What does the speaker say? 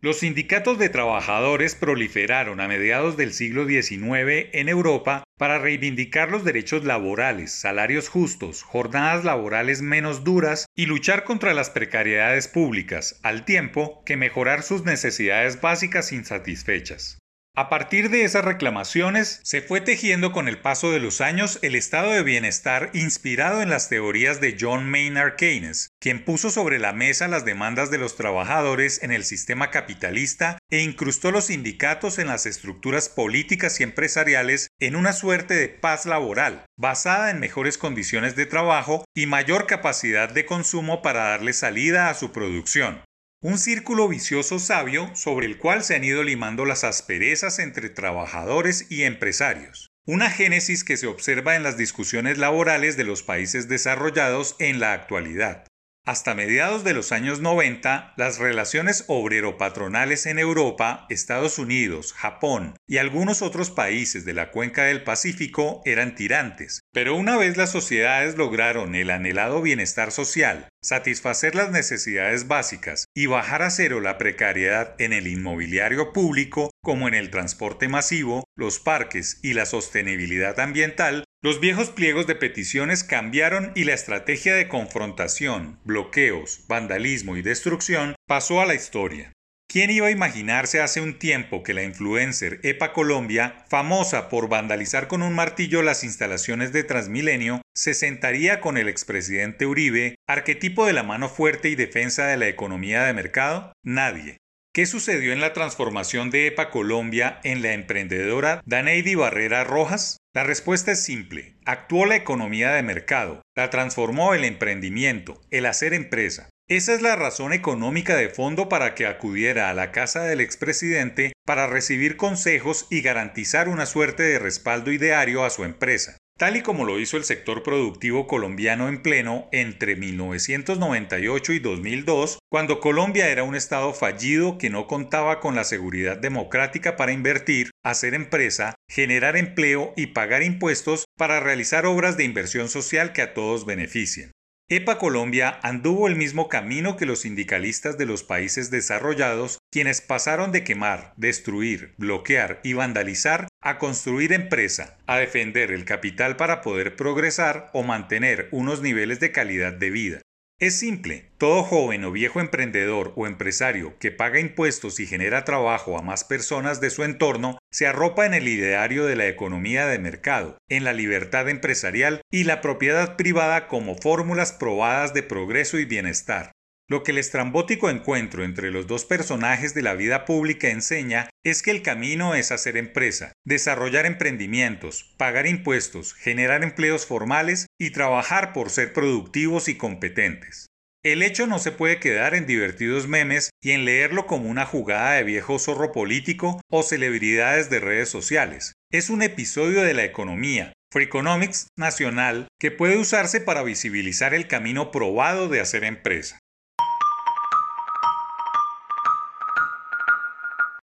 Los sindicatos de trabajadores proliferaron a mediados del siglo XIX en Europa para reivindicar los derechos laborales, salarios justos, jornadas laborales menos duras y luchar contra las precariedades públicas, al tiempo que mejorar sus necesidades básicas insatisfechas. A partir de esas reclamaciones, se fue tejiendo con el paso de los años el estado de bienestar inspirado en las teorías de John Maynard Keynes, quien puso sobre la mesa las demandas de los trabajadores en el sistema capitalista e incrustó los sindicatos en las estructuras políticas y empresariales en una suerte de paz laboral, basada en mejores condiciones de trabajo y mayor capacidad de consumo para darle salida a su producción. Un círculo vicioso sabio sobre el cual se han ido limando las asperezas entre trabajadores y empresarios. Una génesis que se observa en las discusiones laborales de los países desarrollados en la actualidad. Hasta mediados de los años 90, las relaciones obrero-patronales en Europa, Estados Unidos, Japón y algunos otros países de la cuenca del Pacífico eran tirantes. Pero una vez las sociedades lograron el anhelado bienestar social, satisfacer las necesidades básicas y bajar a cero la precariedad en el inmobiliario público como en el transporte masivo, los parques y la sostenibilidad ambiental, los viejos pliegos de peticiones cambiaron y la estrategia de confrontación, bloqueos, vandalismo y destrucción pasó a la historia. ¿Quién iba a imaginarse hace un tiempo que la influencer Epa Colombia, famosa por vandalizar con un martillo las instalaciones de Transmilenio, se sentaría con el expresidente Uribe, arquetipo de la mano fuerte y defensa de la economía de mercado? Nadie. ¿Qué sucedió en la transformación de EPA Colombia en la emprendedora Daneidi Barrera Rojas? La respuesta es simple. Actuó la economía de mercado, la transformó el emprendimiento, el hacer empresa. Esa es la razón económica de fondo para que acudiera a la casa del expresidente para recibir consejos y garantizar una suerte de respaldo ideario a su empresa tal y como lo hizo el sector productivo colombiano en pleno entre 1998 y 2002, cuando Colombia era un Estado fallido que no contaba con la seguridad democrática para invertir, hacer empresa, generar empleo y pagar impuestos para realizar obras de inversión social que a todos beneficien. EPA Colombia anduvo el mismo camino que los sindicalistas de los países desarrollados, quienes pasaron de quemar, destruir, bloquear y vandalizar a construir empresa, a defender el capital para poder progresar o mantener unos niveles de calidad de vida. Es simple, todo joven o viejo emprendedor o empresario que paga impuestos y genera trabajo a más personas de su entorno se arropa en el ideario de la economía de mercado, en la libertad empresarial y la propiedad privada como fórmulas probadas de progreso y bienestar. Lo que el estrambótico encuentro entre los dos personajes de la vida pública enseña es que el camino es hacer empresa, desarrollar emprendimientos, pagar impuestos, generar empleos formales y trabajar por ser productivos y competentes. El hecho no se puede quedar en divertidos memes y en leerlo como una jugada de viejo zorro político o celebridades de redes sociales. Es un episodio de la economía, Freakonomics nacional, que puede usarse para visibilizar el camino probado de hacer empresa.